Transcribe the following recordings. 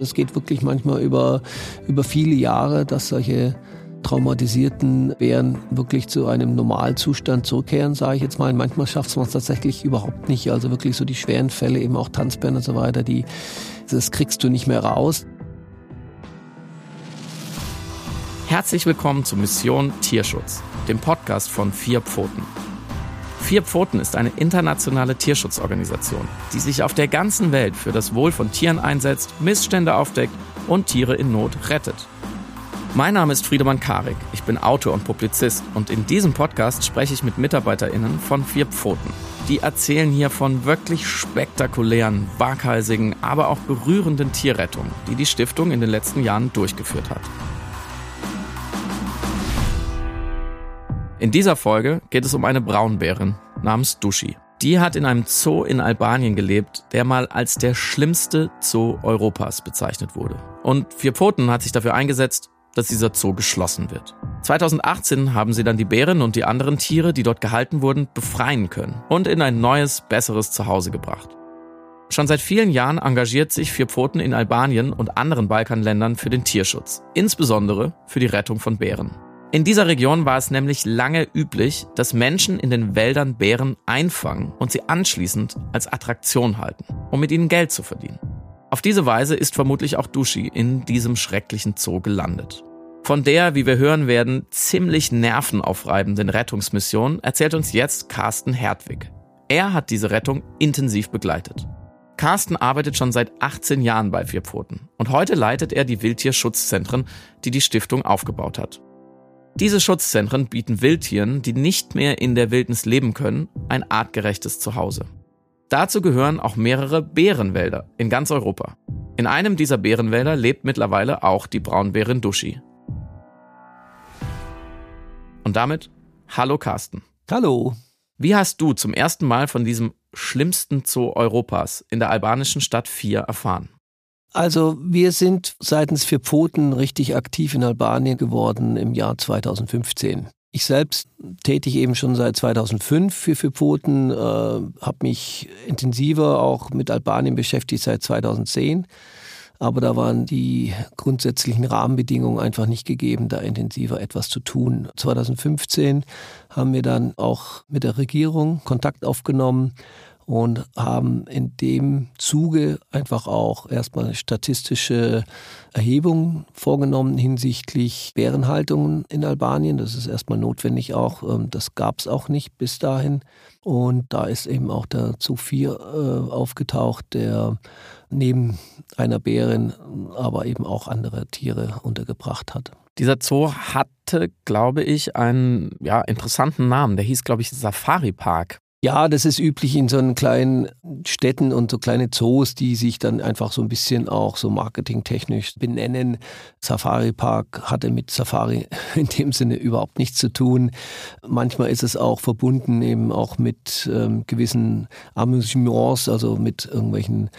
Es geht wirklich manchmal über, über viele Jahre, dass solche traumatisierten Bären wirklich zu einem Normalzustand zurückkehren, sage ich jetzt mal. Manchmal schafft man es tatsächlich überhaupt nicht. Also wirklich so die schweren Fälle, eben auch Tanzbären und so weiter, die, das kriegst du nicht mehr raus. Herzlich willkommen zu Mission Tierschutz, dem Podcast von Vier Pfoten. Vier Pfoten ist eine internationale Tierschutzorganisation, die sich auf der ganzen Welt für das Wohl von Tieren einsetzt, Missstände aufdeckt und Tiere in Not rettet. Mein Name ist Friedemann Karik, ich bin Autor und Publizist und in diesem Podcast spreche ich mit MitarbeiterInnen von Vier Pfoten. Die erzählen hier von wirklich spektakulären, waghalsigen, aber auch berührenden Tierrettungen, die die Stiftung in den letzten Jahren durchgeführt hat. In dieser Folge geht es um eine Braunbärin namens Dushi. Die hat in einem Zoo in Albanien gelebt, der mal als der schlimmste Zoo Europas bezeichnet wurde. Und Vier Pfoten hat sich dafür eingesetzt, dass dieser Zoo geschlossen wird. 2018 haben sie dann die Bären und die anderen Tiere, die dort gehalten wurden, befreien können und in ein neues, besseres Zuhause gebracht. Schon seit vielen Jahren engagiert sich Vier Pfoten in Albanien und anderen Balkanländern für den Tierschutz, insbesondere für die Rettung von Bären. In dieser Region war es nämlich lange üblich, dass Menschen in den Wäldern Bären einfangen und sie anschließend als Attraktion halten, um mit ihnen Geld zu verdienen. Auf diese Weise ist vermutlich auch Dushi in diesem schrecklichen Zoo gelandet. Von der, wie wir hören werden, ziemlich nervenaufreibenden Rettungsmission erzählt uns jetzt Carsten Hertwig. Er hat diese Rettung intensiv begleitet. Carsten arbeitet schon seit 18 Jahren bei Vier Pfoten und heute leitet er die Wildtierschutzzentren, die die Stiftung aufgebaut hat. Diese Schutzzentren bieten Wildtieren, die nicht mehr in der Wildnis leben können, ein artgerechtes Zuhause. Dazu gehören auch mehrere Bärenwälder in ganz Europa. In einem dieser Bärenwälder lebt mittlerweile auch die Braunbärin Dushi. Und damit, hallo Carsten. Hallo. Wie hast du zum ersten Mal von diesem schlimmsten Zoo Europas in der albanischen Stadt Vier erfahren? Also wir sind seitens Vier Pfoten richtig aktiv in Albanien geworden im Jahr 2015. Ich selbst tätig eben schon seit 2005 für Vier Pfoten, äh, habe mich intensiver auch mit Albanien beschäftigt seit 2010. Aber da waren die grundsätzlichen Rahmenbedingungen einfach nicht gegeben, da intensiver etwas zu tun. 2015 haben wir dann auch mit der Regierung Kontakt aufgenommen und haben in dem Zuge einfach auch erstmal statistische Erhebungen vorgenommen hinsichtlich Bärenhaltungen in Albanien. Das ist erstmal notwendig auch. Ähm, das gab es auch nicht bis dahin. Und da ist eben auch der Zoo 4 äh, aufgetaucht, der neben einer Bärin aber eben auch andere Tiere untergebracht hat. Dieser Zoo hatte, glaube ich, einen ja, interessanten Namen. Der hieß, glaube ich, Safari Park. Ja, das ist üblich in so kleinen Städten und so kleine Zoos, die sich dann einfach so ein bisschen auch so marketingtechnisch benennen. Safari Park hatte mit Safari in dem Sinne überhaupt nichts zu tun. Manchmal ist es auch verbunden eben auch mit ähm, gewissen Amusements, also mit irgendwelchen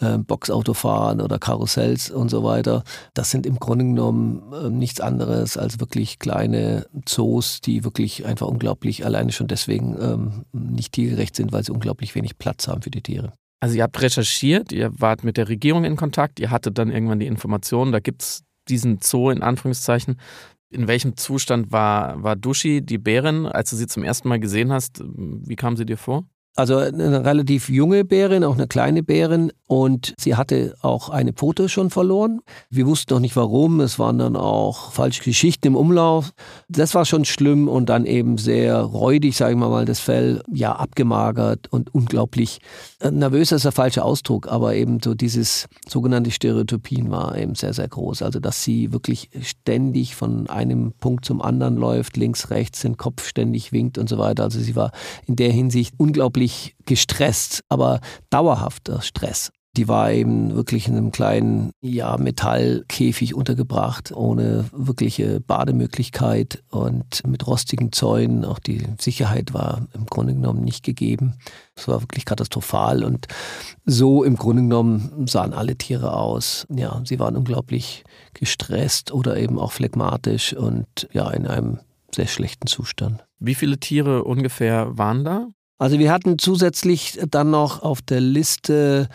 äh, Boxautofahren oder Karussells und so weiter. Das sind im Grunde genommen äh, nichts anderes als wirklich kleine Zoos, die wirklich einfach unglaublich alleine schon deswegen ähm, nicht tiergerecht sind, weil sie unglaublich wenig Platz haben für die Tiere. Also ihr habt recherchiert, ihr wart mit der Regierung in Kontakt, ihr hattet dann irgendwann die Informationen, da gibt es diesen Zoo in Anführungszeichen. In welchem Zustand war, war Dushi, die Bärin, als du sie zum ersten Mal gesehen hast? Wie kam sie dir vor? Also eine relativ junge Bärin, auch eine kleine Bärin und sie hatte auch eine Pfote schon verloren. Wir wussten noch nicht warum, es waren dann auch falsche Geschichten im Umlauf. Das war schon schlimm und dann eben sehr räudig, sagen wir mal, das Fell, ja abgemagert und unglaublich äh, nervös ist der falsche Ausdruck, aber eben so dieses sogenannte Stereotypien war eben sehr, sehr groß. Also dass sie wirklich ständig von einem Punkt zum anderen läuft, links, rechts, den Kopf ständig winkt und so weiter. Also sie war in der Hinsicht unglaublich wirklich gestresst, aber dauerhafter Stress. Die war eben wirklich in einem kleinen ja, Metallkäfig untergebracht, ohne wirkliche Bademöglichkeit und mit rostigen Zäunen. Auch die Sicherheit war im Grunde genommen nicht gegeben. Es war wirklich katastrophal und so im Grunde genommen sahen alle Tiere aus. Ja, sie waren unglaublich gestresst oder eben auch phlegmatisch und ja, in einem sehr schlechten Zustand. Wie viele Tiere ungefähr waren da? Also wir hatten zusätzlich dann noch auf der Liste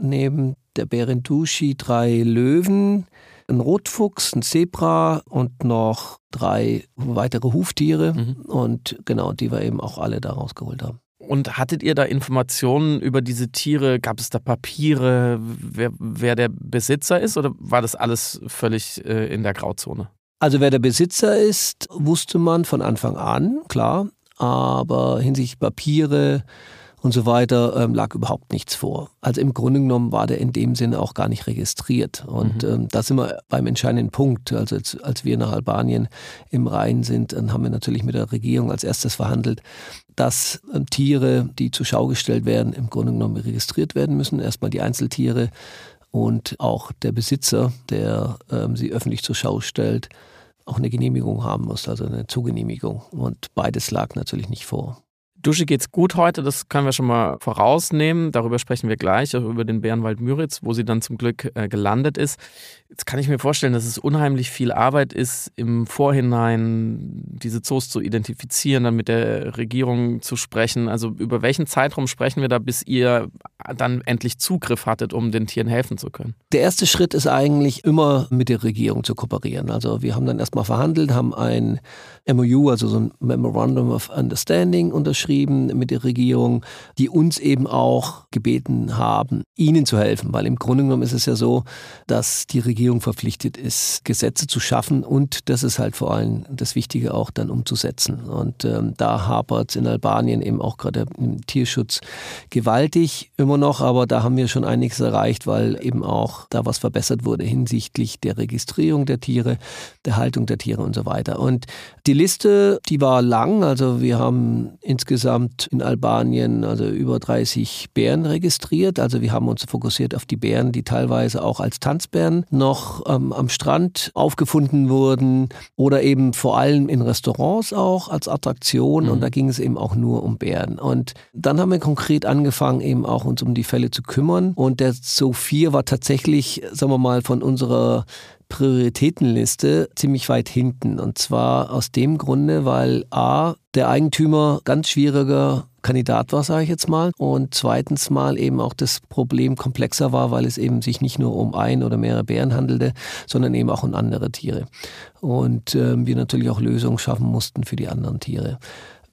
neben der Bären Dushi drei Löwen, ein Rotfuchs, ein Zebra und noch drei weitere Huftiere. Mhm. Und genau, die wir eben auch alle da rausgeholt haben. Und hattet ihr da Informationen über diese Tiere? Gab es da Papiere, wer, wer der Besitzer ist oder war das alles völlig äh, in der Grauzone? Also wer der Besitzer ist, wusste man von Anfang an, klar. Aber hinsichtlich Papiere, und so weiter, ähm, lag überhaupt nichts vor. Also im Grunde genommen war der in dem Sinne auch gar nicht registriert. Und mhm. ähm, da sind wir beim entscheidenden Punkt. Also als, als wir nach Albanien im Rhein sind, dann haben wir natürlich mit der Regierung als erstes verhandelt, dass ähm, Tiere, die zur Schau gestellt werden, im Grunde genommen registriert werden müssen. Erstmal die Einzeltiere und auch der Besitzer, der ähm, sie öffentlich zur Schau stellt, auch eine Genehmigung haben muss, also eine Zugenehmigung. Und beides lag natürlich nicht vor. Dusche geht's gut heute, das können wir schon mal vorausnehmen. Darüber sprechen wir gleich, über den Bärenwald Müritz, wo sie dann zum Glück äh, gelandet ist. Jetzt kann ich mir vorstellen, dass es unheimlich viel Arbeit ist, im Vorhinein diese Zoos zu identifizieren, dann mit der Regierung zu sprechen. Also über welchen Zeitraum sprechen wir da, bis ihr dann endlich Zugriff hattet, um den Tieren helfen zu können? Der erste Schritt ist eigentlich immer mit der Regierung zu kooperieren. Also wir haben dann erstmal verhandelt, haben ein MOU, also so ein Memorandum of Understanding unterschrieben mit der Regierung, die uns eben auch gebeten haben, ihnen zu helfen. Weil im Grunde genommen ist es ja so, dass die Regierung verpflichtet ist, Gesetze zu schaffen und das ist halt vor allem das Wichtige auch dann umzusetzen. Und ähm, da hapert es in Albanien eben auch gerade im Tierschutz gewaltig immer noch, aber da haben wir schon einiges erreicht, weil eben auch da was verbessert wurde hinsichtlich der Registrierung der Tiere, der Haltung der Tiere und so weiter. Und die Liste, die war lang. Also wir haben insgesamt in Albanien also über 30 Bären registriert. Also wir haben uns fokussiert auf die Bären, die teilweise auch als Tanzbären noch ähm, am Strand aufgefunden wurden oder eben vor allem in Restaurants auch als Attraktion. Mhm. Und da ging es eben auch nur um Bären. Und dann haben wir konkret angefangen, eben auch uns um die Fälle zu kümmern. Und der Zoo 4 war tatsächlich, sagen wir mal, von unserer Prioritätenliste ziemlich weit hinten. Und zwar aus dem Grunde, weil A, der Eigentümer ganz schwieriger Kandidat war, sage ich jetzt mal. Und zweitens mal eben auch das Problem komplexer war, weil es eben sich nicht nur um ein oder mehrere Bären handelte, sondern eben auch um andere Tiere. Und äh, wir natürlich auch Lösungen schaffen mussten für die anderen Tiere.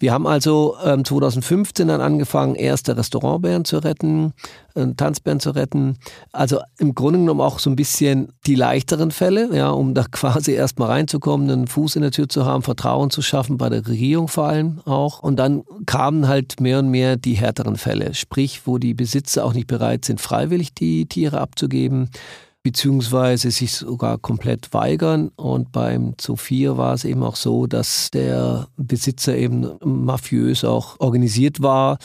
Wir haben also ähm, 2015 dann angefangen, erste Restaurantbären zu retten, äh, Tanzbären zu retten. Also im Grunde genommen auch so ein bisschen die leichteren Fälle, ja, um da quasi erstmal reinzukommen, einen Fuß in der Tür zu haben, Vertrauen zu schaffen, bei der Regierung vor allem auch. Und dann kamen halt mehr und mehr die härteren Fälle, sprich, wo die Besitzer auch nicht bereit sind, freiwillig die Tiere abzugeben beziehungsweise sich sogar komplett weigern. Und beim Zoo war es eben auch so, dass der Besitzer eben mafiös auch organisiert war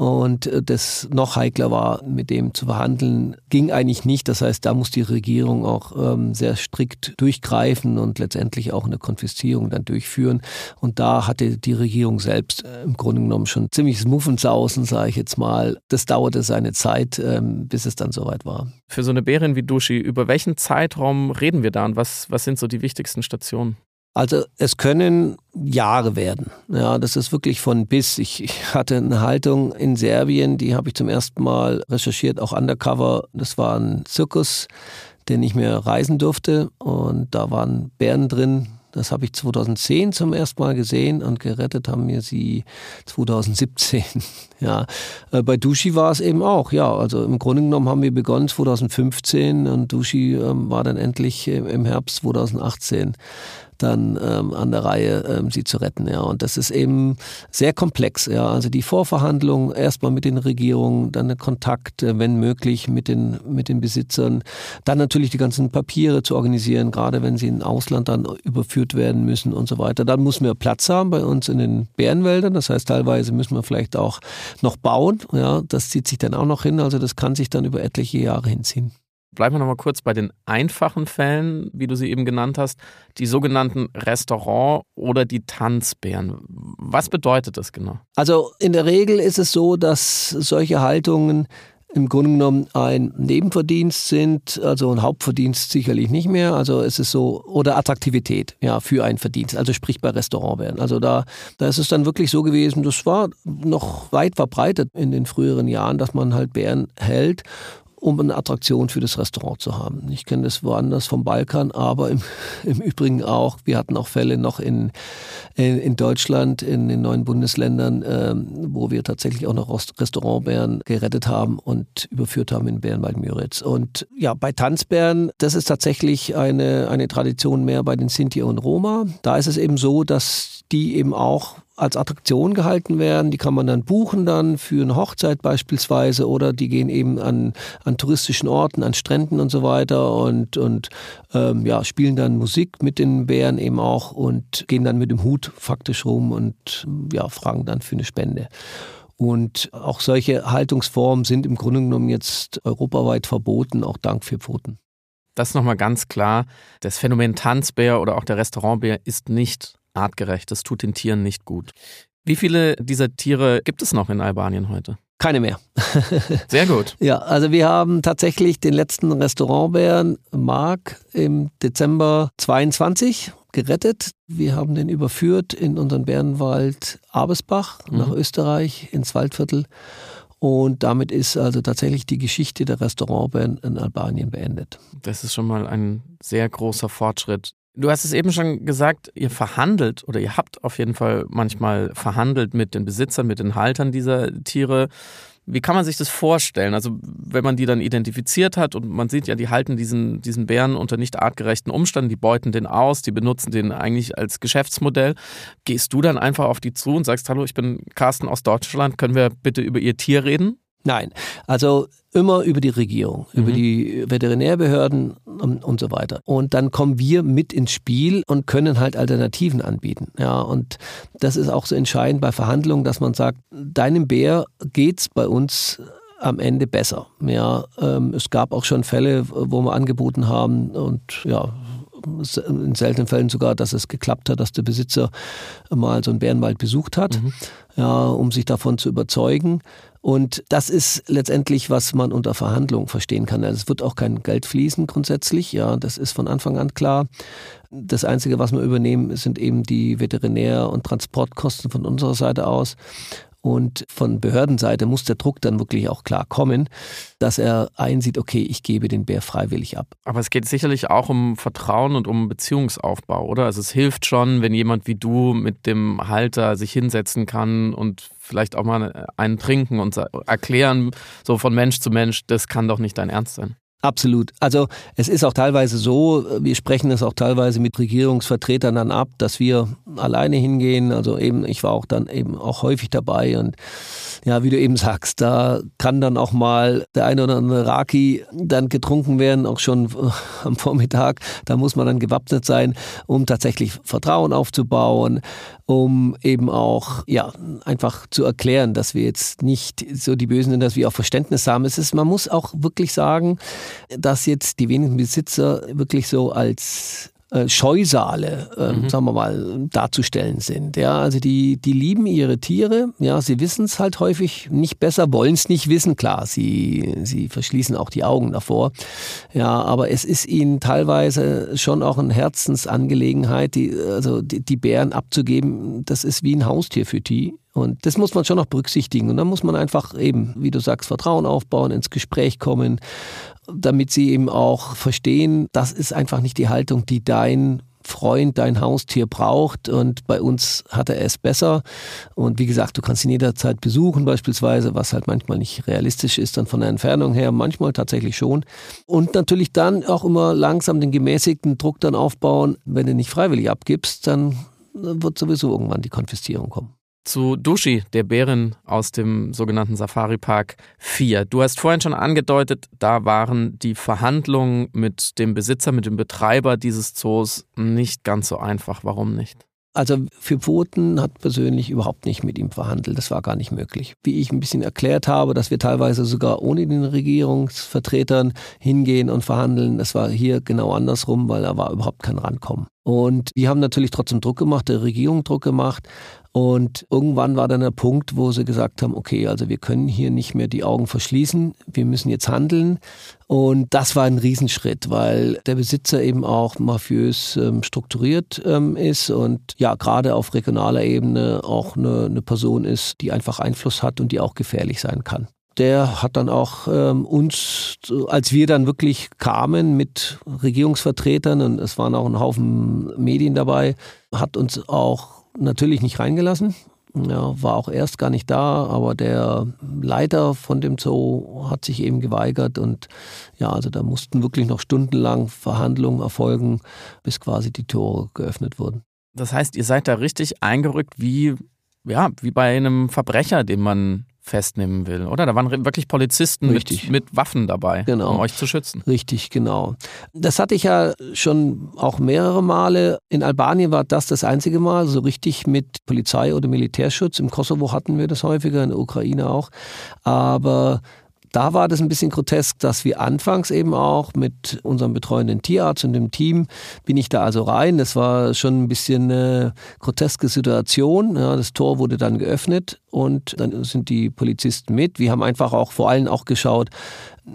und äh, das noch heikler war, mit dem zu verhandeln, ging eigentlich nicht. Das heißt, da muss die Regierung auch ähm, sehr strikt durchgreifen und letztendlich auch eine Konfiszierung dann durchführen. Und da hatte die Regierung selbst äh, im Grunde genommen schon ziemlich Muffensausen, sage ich jetzt mal. Das dauerte seine Zeit, ähm, bis es dann soweit war. Für so eine Bärin wie Dushi, über welchen Zeitraum reden wir da und was, was sind so die wichtigsten Stationen? Also es können Jahre werden. Ja, das ist wirklich von bis. Ich, ich hatte eine Haltung in Serbien, die habe ich zum ersten Mal recherchiert, auch undercover. Das war ein Zirkus, der nicht mehr reisen durfte und da waren Bären drin. Das habe ich 2010 zum ersten Mal gesehen und gerettet haben mir sie 2017. Ja, äh, bei Dushi war es eben auch. Ja, also im Grunde genommen haben wir begonnen 2015 und Dushi ähm, war dann endlich im Herbst 2018 dann ähm, an der Reihe, ähm, sie zu retten. Ja. Und das ist eben sehr komplex. Ja. Also die Vorverhandlungen erstmal mit den Regierungen, dann der Kontakt, äh, wenn möglich, mit den, mit den Besitzern, dann natürlich die ganzen Papiere zu organisieren, gerade wenn sie in Ausland dann überführt werden müssen und so weiter. Dann muss man Platz haben bei uns in den Bärenwäldern. Das heißt, teilweise müssen wir vielleicht auch noch bauen. Ja. Das zieht sich dann auch noch hin. Also das kann sich dann über etliche Jahre hinziehen. Bleiben wir nochmal kurz bei den einfachen Fällen, wie du sie eben genannt hast, die sogenannten Restaurant- oder die Tanzbären. Was bedeutet das genau? Also in der Regel ist es so, dass solche Haltungen im Grunde genommen ein Nebenverdienst sind, also ein Hauptverdienst sicherlich nicht mehr. Also es ist so, oder Attraktivität, ja, für einen Verdienst, also sprich bei Restaurantbären. Also da, da ist es dann wirklich so gewesen, das war noch weit verbreitet in den früheren Jahren, dass man halt Bären hält um eine Attraktion für das Restaurant zu haben. Ich kenne das woanders vom Balkan, aber im, im Übrigen auch, wir hatten auch Fälle noch in, in, in Deutschland, in den neuen Bundesländern, ähm, wo wir tatsächlich auch noch Restaurantbären gerettet haben und überführt haben in Bärenwald-Müritz. Und ja, bei Tanzbären, das ist tatsächlich eine, eine Tradition mehr bei den Sinti und Roma. Da ist es eben so, dass die eben auch als Attraktion gehalten werden. Die kann man dann buchen dann für eine Hochzeit beispielsweise oder die gehen eben an, an touristischen Orten, an Stränden und so weiter und, und ähm, ja, spielen dann Musik mit den Bären eben auch und gehen dann mit dem Hut faktisch rum und ja, fragen dann für eine Spende. Und auch solche Haltungsformen sind im Grunde genommen jetzt europaweit verboten, auch dank für Pfoten. Das ist nochmal ganz klar. Das Phänomen Tanzbär oder auch der Restaurantbär ist nicht artgerecht. Das tut den Tieren nicht gut. Wie viele dieser Tiere gibt es noch in Albanien heute? Keine mehr. Sehr gut. Ja, also wir haben tatsächlich den letzten Restaurantbären Mark im Dezember 22 gerettet. Wir haben den überführt in unseren Bärenwald Abesbach mhm. nach Österreich ins Waldviertel. Und damit ist also tatsächlich die Geschichte der Restaurantbären in Albanien beendet. Das ist schon mal ein sehr großer Fortschritt. Du hast es eben schon gesagt, ihr verhandelt oder ihr habt auf jeden Fall manchmal verhandelt mit den Besitzern, mit den Haltern dieser Tiere. Wie kann man sich das vorstellen? Also, wenn man die dann identifiziert hat und man sieht ja, die halten diesen, diesen Bären unter nicht artgerechten Umständen, die beuten den aus, die benutzen den eigentlich als Geschäftsmodell. Gehst du dann einfach auf die zu und sagst, hallo, ich bin Carsten aus Deutschland, können wir bitte über Ihr Tier reden? Nein, also immer über die Regierung, mhm. über die Veterinärbehörden und, und, so weiter. Und dann kommen wir mit ins Spiel und können halt Alternativen anbieten. Ja, und das ist auch so entscheidend bei Verhandlungen, dass man sagt, deinem Bär geht's bei uns am Ende besser. Ja, ähm, es gab auch schon Fälle, wo wir angeboten haben und ja, in seltenen Fällen sogar, dass es geklappt hat, dass der Besitzer mal so einen Bärenwald besucht hat, mhm. ja, um sich davon zu überzeugen. Und das ist letztendlich, was man unter Verhandlungen verstehen kann. Also es wird auch kein Geld fließen grundsätzlich, ja, das ist von Anfang an klar. Das Einzige, was wir übernehmen, sind eben die Veterinär- und Transportkosten von unserer Seite aus. Und von Behördenseite muss der Druck dann wirklich auch klar kommen, dass er einsieht, okay, ich gebe den Bär freiwillig ab. Aber es geht sicherlich auch um Vertrauen und um Beziehungsaufbau, oder? Also es hilft schon, wenn jemand wie du mit dem Halter sich hinsetzen kann und vielleicht auch mal einen trinken und erklären, so von Mensch zu Mensch, das kann doch nicht dein Ernst sein. Absolut. Also es ist auch teilweise so, wir sprechen es auch teilweise mit Regierungsvertretern dann ab, dass wir alleine hingehen. Also eben, ich war auch dann eben auch häufig dabei und ja, wie du eben sagst, da kann dann auch mal der eine oder andere Raki dann getrunken werden, auch schon am Vormittag. Da muss man dann gewappnet sein, um tatsächlich Vertrauen aufzubauen, um eben auch, ja, einfach zu erklären, dass wir jetzt nicht so die Bösen sind, dass wir auch Verständnis haben. Es ist, man muss auch wirklich sagen, dass jetzt die wenigen Besitzer wirklich so als äh, Scheusale, äh, mhm. sagen wir mal, darzustellen sind. Ja, also die, die lieben ihre Tiere, ja, sie wissen es halt häufig nicht besser, wollen es nicht wissen, klar, sie, sie verschließen auch die Augen davor. Ja, aber es ist ihnen teilweise schon auch eine Herzensangelegenheit, die, also die, die Bären abzugeben, das ist wie ein Haustier für die. Und das muss man schon noch berücksichtigen. Und dann muss man einfach eben, wie du sagst, Vertrauen aufbauen, ins Gespräch kommen, damit sie eben auch verstehen, das ist einfach nicht die Haltung, die dein Freund, dein Haustier braucht und bei uns hat er es besser. Und wie gesagt, du kannst ihn jederzeit besuchen beispielsweise, was halt manchmal nicht realistisch ist, dann von der Entfernung her, manchmal tatsächlich schon. Und natürlich dann auch immer langsam den gemäßigten Druck dann aufbauen. Wenn du nicht freiwillig abgibst, dann wird sowieso irgendwann die Konfiszierung kommen zu Dushi, der Bärin aus dem sogenannten Safari Park 4. Du hast vorhin schon angedeutet, da waren die Verhandlungen mit dem Besitzer, mit dem Betreiber dieses Zoos nicht ganz so einfach. Warum nicht? Also für Pfoten hat persönlich überhaupt nicht mit ihm verhandelt. Das war gar nicht möglich. Wie ich ein bisschen erklärt habe, dass wir teilweise sogar ohne den Regierungsvertretern hingehen und verhandeln, das war hier genau andersrum, weil da war überhaupt kein Rankommen. Und die haben natürlich trotzdem Druck gemacht, der Regierung Druck gemacht. Und irgendwann war dann der Punkt, wo sie gesagt haben, okay, also wir können hier nicht mehr die Augen verschließen, wir müssen jetzt handeln. Und das war ein Riesenschritt, weil der Besitzer eben auch mafiös ähm, strukturiert ähm, ist und ja, gerade auf regionaler Ebene auch eine, eine Person ist, die einfach Einfluss hat und die auch gefährlich sein kann. Der hat dann auch ähm, uns, als wir dann wirklich kamen mit Regierungsvertretern und es waren auch ein Haufen Medien dabei, hat uns auch natürlich nicht reingelassen. Ja, war auch erst gar nicht da, aber der Leiter von dem Zoo hat sich eben geweigert und ja, also da mussten wirklich noch stundenlang Verhandlungen erfolgen, bis quasi die Tore geöffnet wurden. Das heißt, ihr seid da richtig eingerückt wie, ja, wie bei einem Verbrecher, den man festnehmen will, oder? Da waren wirklich Polizisten mit, mit, Waffen dabei, genau. um euch zu schützen. Richtig, genau. Das hatte ich ja schon auch mehrere Male. In Albanien war das das einzige Mal, so richtig mit Polizei oder Militärschutz. Im Kosovo hatten wir das häufiger, in der Ukraine auch. Aber da war das ein bisschen grotesk, dass wir anfangs eben auch mit unserem betreuenden Tierarzt und dem Team bin ich da also rein. Das war schon ein bisschen eine groteske Situation. Ja, das Tor wurde dann geöffnet und dann sind die Polizisten mit. Wir haben einfach auch vor allem auch geschaut,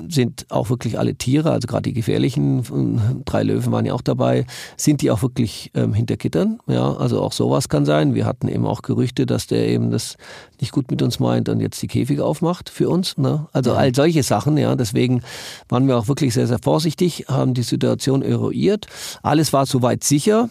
sind auch wirklich alle Tiere, also gerade die gefährlichen, drei Löwen waren ja auch dabei, sind die auch wirklich ähm, hinter Gittern? Ja, also auch sowas kann sein. Wir hatten eben auch Gerüchte, dass der eben das nicht gut mit uns meint und jetzt die Käfige aufmacht für uns. Ne? Also all solche Sachen, ja. Deswegen waren wir auch wirklich sehr, sehr vorsichtig, haben die Situation eruiert. Alles war soweit sicher.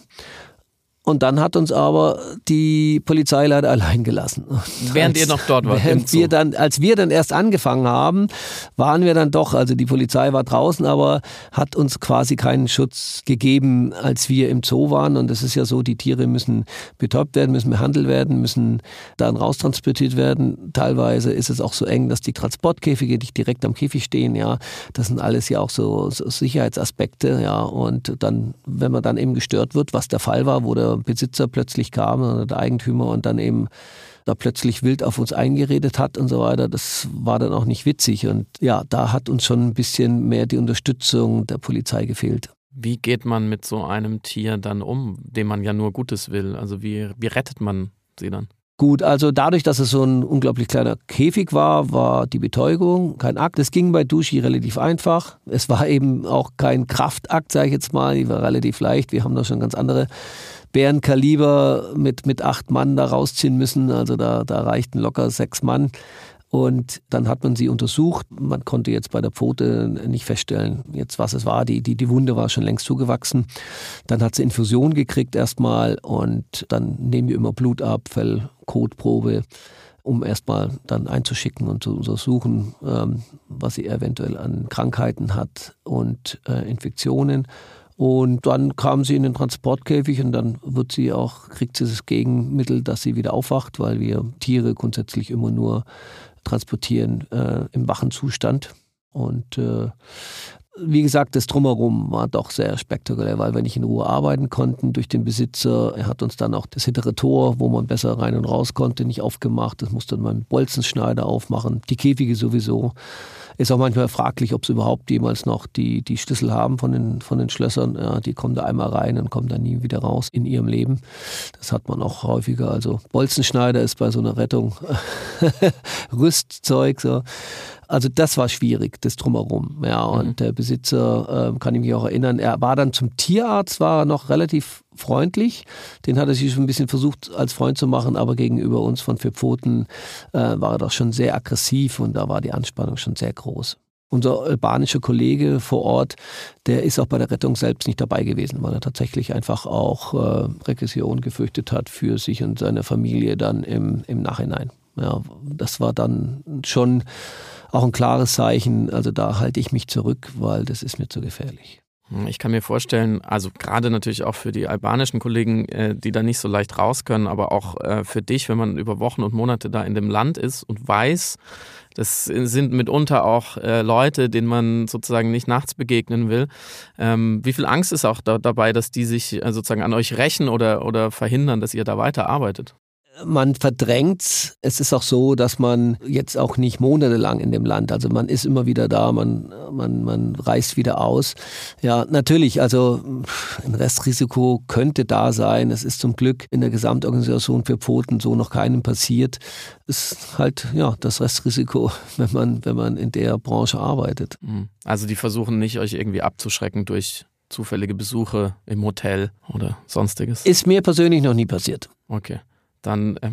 Und dann hat uns aber die Polizei leider allein gelassen. Während als, ihr noch dort wart. Während wir dann, als wir dann erst angefangen haben, waren wir dann doch, also die Polizei war draußen, aber hat uns quasi keinen Schutz gegeben, als wir im Zoo waren. Und es ist ja so, die Tiere müssen betäubt werden, müssen behandelt werden, müssen dann raustransportiert werden. Teilweise ist es auch so eng, dass die Transportkäfige nicht direkt am Käfig stehen. Ja, das sind alles ja auch so, so Sicherheitsaspekte. Ja, und dann, wenn man dann eben gestört wird, was der Fall war, wo der Besitzer plötzlich kam, oder der Eigentümer und dann eben da plötzlich wild auf uns eingeredet hat und so weiter. Das war dann auch nicht witzig. Und ja, da hat uns schon ein bisschen mehr die Unterstützung der Polizei gefehlt. Wie geht man mit so einem Tier dann um, dem man ja nur Gutes will? Also wie, wie rettet man sie dann? Gut, also dadurch, dass es so ein unglaublich kleiner Käfig war, war die Betäubung kein Akt. Es ging bei Duschi relativ einfach. Es war eben auch kein Kraftakt, sage ich jetzt mal. Die war relativ leicht. Wir haben da schon ganz andere Bärenkaliber mit, mit acht Mann da rausziehen müssen. Also da, da reichten locker sechs Mann. Und dann hat man sie untersucht. Man konnte jetzt bei der Pfote nicht feststellen, jetzt was es war. Die, die, die Wunde war schon längst zugewachsen. Dann hat sie Infusion gekriegt erstmal und dann nehmen wir immer Blut ab, Fell, Kotprobe, um erstmal dann einzuschicken und zu untersuchen, ähm, was sie eventuell an Krankheiten hat und äh, Infektionen. Und dann kam sie in den Transportkäfig und dann wird sie auch, kriegt sie das Gegenmittel, dass sie wieder aufwacht, weil wir Tiere grundsätzlich immer nur transportieren äh, im wachen Zustand. Und äh, wie gesagt, das Drumherum war doch sehr spektakulär, weil wir nicht in Ruhe arbeiten konnten durch den Besitzer. Er hat uns dann auch das hintere Tor, wo man besser rein und raus konnte, nicht aufgemacht. Das musste man mit Bolzenschneider aufmachen. Die Käfige sowieso. Ist auch manchmal fraglich, ob sie überhaupt jemals noch die, die Schlüssel haben von den, von den Schlössern. Ja, die kommen da einmal rein und kommen dann nie wieder raus in ihrem Leben. Das hat man auch häufiger. Also Bolzenschneider ist bei so einer Rettung Rüstzeug. So. Also das war schwierig, das drumherum. Ja, und mhm. der Besitzer, äh, kann ich mich auch erinnern, er war dann zum Tierarzt, war noch relativ freundlich. Den hat er sich schon ein bisschen versucht als Freund zu machen, aber gegenüber uns von Vier Pfoten äh, war er doch schon sehr aggressiv und da war die Anspannung schon sehr groß. Unser albanischer Kollege vor Ort, der ist auch bei der Rettung selbst nicht dabei gewesen, weil er tatsächlich einfach auch äh, Regression gefürchtet hat für sich und seine Familie dann im, im Nachhinein. Ja, das war dann schon auch ein klares Zeichen. Also da halte ich mich zurück, weil das ist mir zu gefährlich. Ich kann mir vorstellen, also gerade natürlich auch für die albanischen Kollegen, äh, die da nicht so leicht raus können, aber auch äh, für dich, wenn man über Wochen und Monate da in dem Land ist und weiß, das sind mitunter auch äh, Leute, denen man sozusagen nicht nachts begegnen will. Ähm, wie viel Angst ist auch da, dabei, dass die sich sozusagen an euch rächen oder, oder verhindern, dass ihr da weiterarbeitet? Man verdrängt. Es ist auch so, dass man jetzt auch nicht monatelang in dem Land, also man ist immer wieder da, man, man, man reist wieder aus. Ja, natürlich, also ein Restrisiko könnte da sein. Es ist zum Glück in der Gesamtorganisation für Pfoten so noch keinem passiert. Es ist halt, ja, das Restrisiko, wenn man, wenn man in der Branche arbeitet. Mhm. Also die versuchen nicht, euch irgendwie abzuschrecken durch zufällige Besuche im Hotel oder sonstiges? Ist mir persönlich noch nie passiert. Okay dann äh,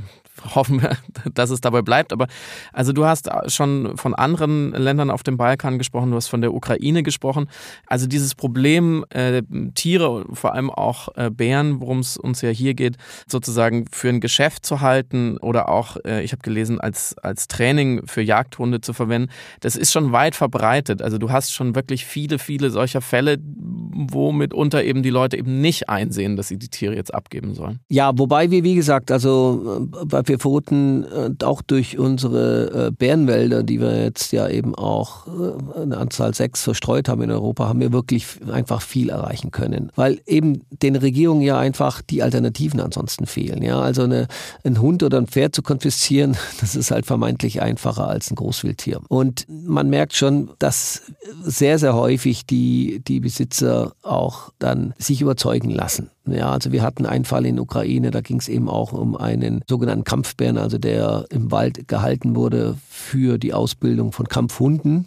hoffen wir, dass es dabei bleibt. Aber also du hast schon von anderen Ländern auf dem Balkan gesprochen, du hast von der Ukraine gesprochen. Also dieses Problem, äh, Tiere, vor allem auch äh, Bären, worum es uns ja hier geht, sozusagen für ein Geschäft zu halten oder auch, äh, ich habe gelesen, als, als Training für Jagdhunde zu verwenden, das ist schon weit verbreitet. Also du hast schon wirklich viele, viele solcher Fälle, wo mitunter eben die Leute eben nicht einsehen, dass sie die Tiere jetzt abgeben sollen. Ja, wobei wir, wie gesagt, also bei Pfoten äh, auch durch unsere äh, Bärenwälder, die wir jetzt ja eben auch äh, eine Anzahl sechs verstreut haben in Europa, haben wir wirklich einfach viel erreichen können. Weil eben den Regierungen ja einfach die Alternativen ansonsten fehlen. Ja, also eine, ein Hund oder ein Pferd zu konfiszieren, das ist halt vermeintlich einfacher als ein Großwildtier. Und man merkt schon, dass sehr, sehr häufig die, die Besitzer auch dann sich überzeugen lassen. Ja, also wir hatten einen Fall in Ukraine, da ging es eben auch um einen sogenannten Kampfbären, also der im Wald gehalten wurde für die Ausbildung von Kampfhunden.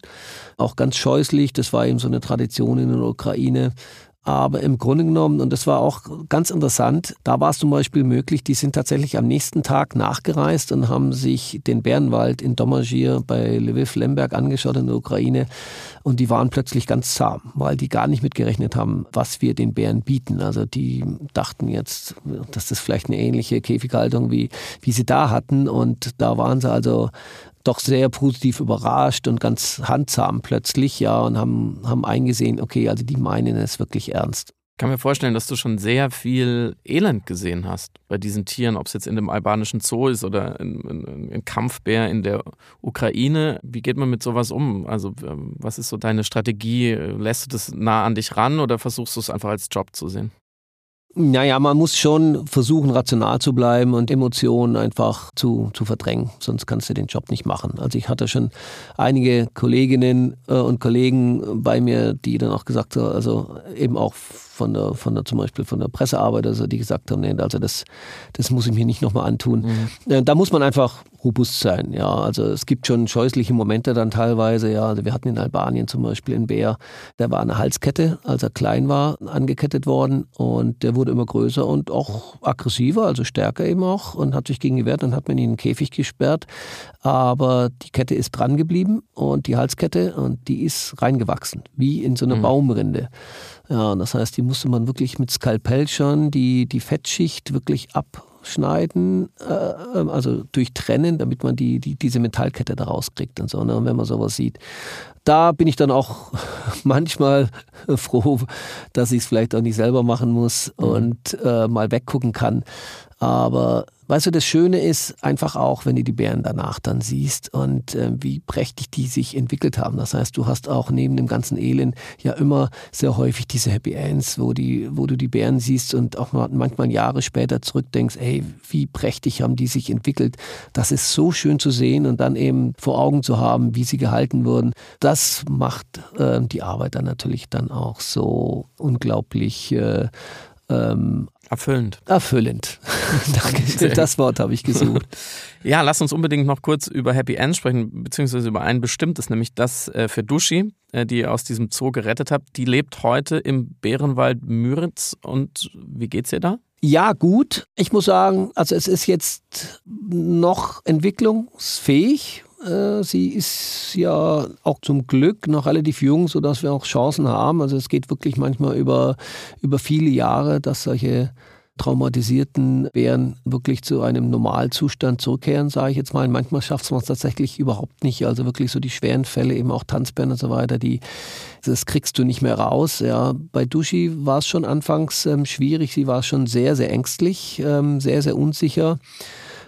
Auch ganz scheußlich, das war eben so eine Tradition in der Ukraine. Aber im Grunde genommen, und das war auch ganz interessant, da war es zum Beispiel möglich, die sind tatsächlich am nächsten Tag nachgereist und haben sich den Bärenwald in Domagir bei Lviv-Lemberg angeschaut in der Ukraine. Und die waren plötzlich ganz zahm, weil die gar nicht mitgerechnet haben, was wir den Bären bieten. Also die dachten jetzt, dass das vielleicht eine ähnliche Käfighaltung wie, wie sie da hatten. Und da waren sie also doch sehr positiv überrascht und ganz handsam plötzlich, ja, und haben, haben eingesehen, okay, also die meinen es wirklich ernst. Ich kann mir vorstellen, dass du schon sehr viel Elend gesehen hast bei diesen Tieren, ob es jetzt in dem albanischen Zoo ist oder in, in, in, Kampfbär in der Ukraine. Wie geht man mit sowas um? Also, ähm, was ist so deine Strategie? Lässt du das nah an dich ran oder versuchst du es einfach als Job zu sehen? Naja, man muss schon versuchen, rational zu bleiben und Emotionen einfach zu, zu verdrängen. Sonst kannst du den Job nicht machen. Also ich hatte schon einige Kolleginnen äh, und Kollegen bei mir, die dann auch gesagt haben, also eben auch von der, von der zum Beispiel von der Pressearbeit, also die gesagt haben, nee, also das, das muss ich mir nicht nochmal antun. Mhm. Äh, da muss man einfach robust sein. Ja, also es gibt schon scheußliche Momente dann teilweise. Ja, also wir hatten in Albanien zum Beispiel einen Bär, der war eine Halskette, als er klein war, angekettet worden und der wurde immer größer und auch aggressiver, also stärker eben auch und hat sich gegen gewehrt. Dann hat man ihn in den Käfig gesperrt, aber die Kette ist dran geblieben und die Halskette und die ist reingewachsen, wie in so eine mhm. Baumrinde. Ja, das heißt, die musste man wirklich mit Skalpell schon die, die Fettschicht wirklich ab schneiden, äh, ähm, also durchtrennen, damit man die, die, diese Metallkette da rauskriegt und so. Ne? Und wenn man sowas sieht, da bin ich dann auch manchmal froh, dass ich es vielleicht auch nicht selber machen muss mhm. und äh, mal weggucken kann. Aber weißt du, das Schöne ist einfach auch, wenn du die Bären danach dann siehst und äh, wie prächtig die sich entwickelt haben. Das heißt, du hast auch neben dem ganzen Elend ja immer sehr häufig diese Happy Ends, wo, die, wo du die Bären siehst und auch manchmal Jahre später zurückdenkst, ey, wie prächtig haben die sich entwickelt. Das ist so schön zu sehen und dann eben vor Augen zu haben, wie sie gehalten wurden. Das macht äh, die Arbeit dann natürlich dann auch so unglaublich äh, ähm, Erfüllend. Erfüllend. Danke, das Wort habe ich gesucht. Ja, lass uns unbedingt noch kurz über Happy End sprechen, beziehungsweise über ein bestimmtes, nämlich das äh, für Dushi, äh, die ihr aus diesem Zoo gerettet habt. Die lebt heute im Bärenwald Müritz und wie geht's ihr da? Ja, gut. Ich muss sagen, also es ist jetzt noch entwicklungsfähig äh, sie ist ja auch zum Glück noch relativ jung, sodass wir auch Chancen haben. Also es geht wirklich manchmal über, über viele Jahre, dass solche traumatisierten Bären wirklich zu einem Normalzustand zurückkehren, sage ich jetzt mal. Manchmal schafft man es tatsächlich überhaupt nicht. Also wirklich so die schweren Fälle, eben auch Tanzbären und so weiter, die, das kriegst du nicht mehr raus. Ja. Bei Dushi war es schon anfangs ähm, schwierig. Sie war schon sehr, sehr ängstlich, ähm, sehr, sehr unsicher.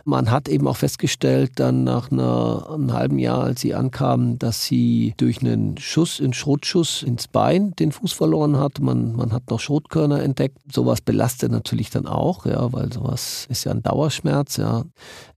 Man hat eben auch festgestellt, dann nach einer, einem halben Jahr, als sie ankam, dass sie durch einen Schuss, einen Schrotschuss ins Bein den Fuß verloren hat. Man, man hat noch Schrotkörner entdeckt. Sowas belastet natürlich dann auch, ja, weil sowas ist ja ein Dauerschmerz, ja.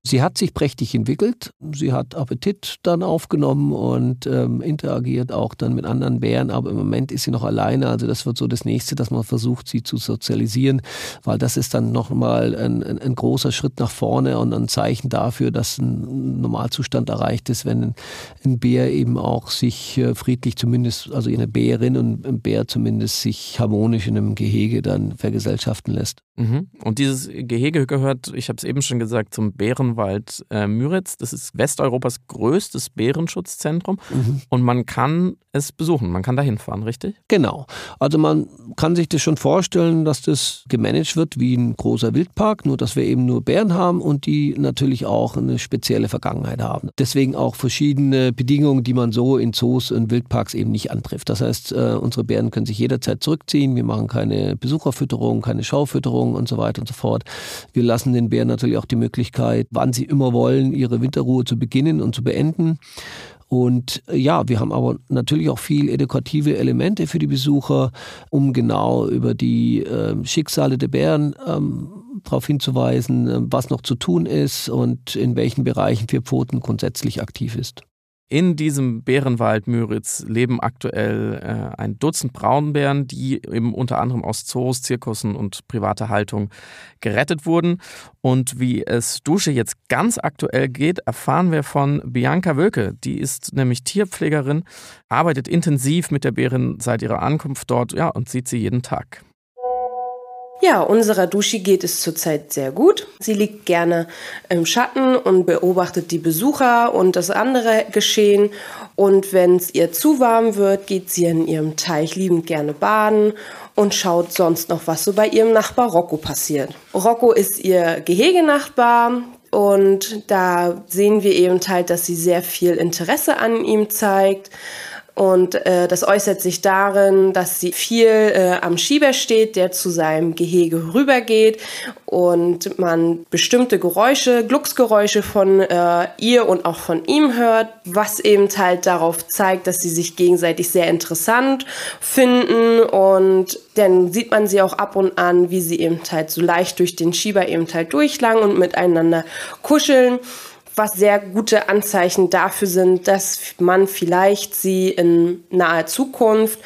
Sie hat sich prächtig entwickelt. Sie hat Appetit dann aufgenommen und ähm, interagiert auch dann mit anderen Bären. Aber im Moment ist sie noch alleine. Also das wird so das Nächste, dass man versucht, sie zu sozialisieren, weil das ist dann nochmal ein, ein, ein großer Schritt nach vorne und ein Zeichen dafür, dass ein Normalzustand erreicht ist, wenn ein Bär eben auch sich äh, friedlich zumindest, also eine Bärin und ein Bär zumindest sich harmonisch in einem Gehege dann vergesellschaften lässt. Mhm. Und dieses Gehege gehört, ich habe es eben schon gesagt, zum Bären Bärenwald äh, Müritz. Das ist Westeuropas größtes Bärenschutzzentrum mhm. und man kann es besuchen, man kann da hinfahren, richtig? Genau. Also man kann sich das schon vorstellen, dass das gemanagt wird wie ein großer Wildpark, nur dass wir eben nur Bären haben und die natürlich auch eine spezielle Vergangenheit haben. Deswegen auch verschiedene Bedingungen, die man so in Zoos und Wildparks eben nicht antrifft. Das heißt, äh, unsere Bären können sich jederzeit zurückziehen. Wir machen keine Besucherfütterung, keine Schaufütterung und so weiter und so fort. Wir lassen den Bären natürlich auch die Möglichkeit, wann sie immer wollen, ihre Winterruhe zu beginnen und zu beenden. Und äh, ja, wir haben aber natürlich auch viel edukative Elemente für die Besucher, um genau über die äh, Schicksale der Bären ähm, darauf hinzuweisen, äh, was noch zu tun ist und in welchen Bereichen Vier Pfoten grundsätzlich aktiv ist. In diesem Bärenwald Müritz leben aktuell äh, ein Dutzend Braunbären, die eben unter anderem aus Zoos, Zirkussen und privater Haltung gerettet wurden. Und wie es Dusche jetzt ganz aktuell geht, erfahren wir von Bianca Wölke. Die ist nämlich Tierpflegerin, arbeitet intensiv mit der Bärin seit ihrer Ankunft dort ja, und sieht sie jeden Tag. Ja, unserer Duschi geht es zurzeit sehr gut. Sie liegt gerne im Schatten und beobachtet die Besucher und das andere Geschehen. Und wenn es ihr zu warm wird, geht sie in ihrem Teich liebend gerne baden und schaut sonst noch, was so bei ihrem Nachbar Rocco passiert. Rocco ist ihr Gehegenachbar. Und da sehen wir eben halt, dass sie sehr viel Interesse an ihm zeigt. Und äh, das äußert sich darin, dass sie viel äh, am Schieber steht, der zu seinem Gehege rübergeht und man bestimmte Geräusche, Glucksgeräusche von äh, ihr und auch von ihm hört, was eben halt darauf zeigt, dass sie sich gegenseitig sehr interessant finden. Und dann sieht man sie auch ab und an, wie sie eben halt so leicht durch den Schieber eben halt durchlangen und miteinander kuscheln was sehr gute Anzeichen dafür sind, dass man vielleicht sie in naher Zukunft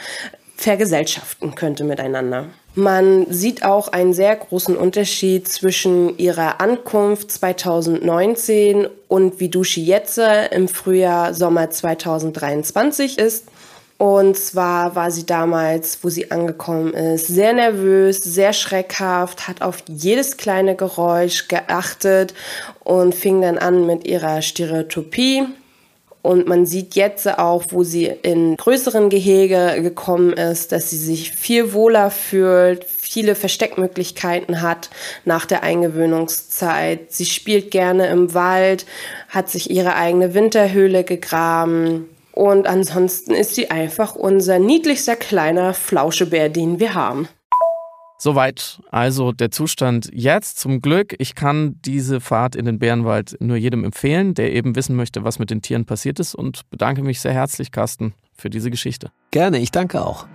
vergesellschaften könnte miteinander. Man sieht auch einen sehr großen Unterschied zwischen ihrer Ankunft 2019 und wie Dushi jetzt im Frühjahr, Sommer 2023 ist. Und zwar war sie damals, wo sie angekommen ist, sehr nervös, sehr schreckhaft, hat auf jedes kleine Geräusch geachtet und fing dann an mit ihrer Stereotypie. Und man sieht jetzt auch, wo sie in größeren Gehege gekommen ist, dass sie sich viel wohler fühlt, viele Versteckmöglichkeiten hat nach der Eingewöhnungszeit. Sie spielt gerne im Wald, hat sich ihre eigene Winterhöhle gegraben und ansonsten ist sie einfach unser niedlichster kleiner Flauschebär, den wir haben. Soweit also der Zustand jetzt. Zum Glück, ich kann diese Fahrt in den Bärenwald nur jedem empfehlen, der eben wissen möchte, was mit den Tieren passiert ist und bedanke mich sehr herzlich, Carsten, für diese Geschichte. Gerne, ich danke auch.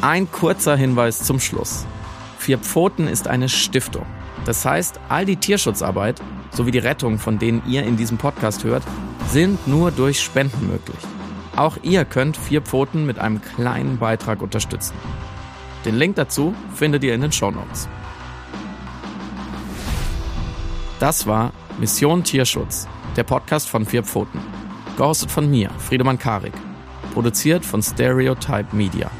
Ein kurzer Hinweis zum Schluss. Vier Pfoten ist eine Stiftung. Das heißt, all die Tierschutzarbeit sowie die Rettung, von denen ihr in diesem Podcast hört, sind nur durch Spenden möglich. Auch ihr könnt Vier Pfoten mit einem kleinen Beitrag unterstützen. Den Link dazu findet ihr in den Show Notes. Das war Mission Tierschutz, der Podcast von Vier Pfoten. Gehostet von mir, Friedemann Karik. Produziert von Stereotype Media.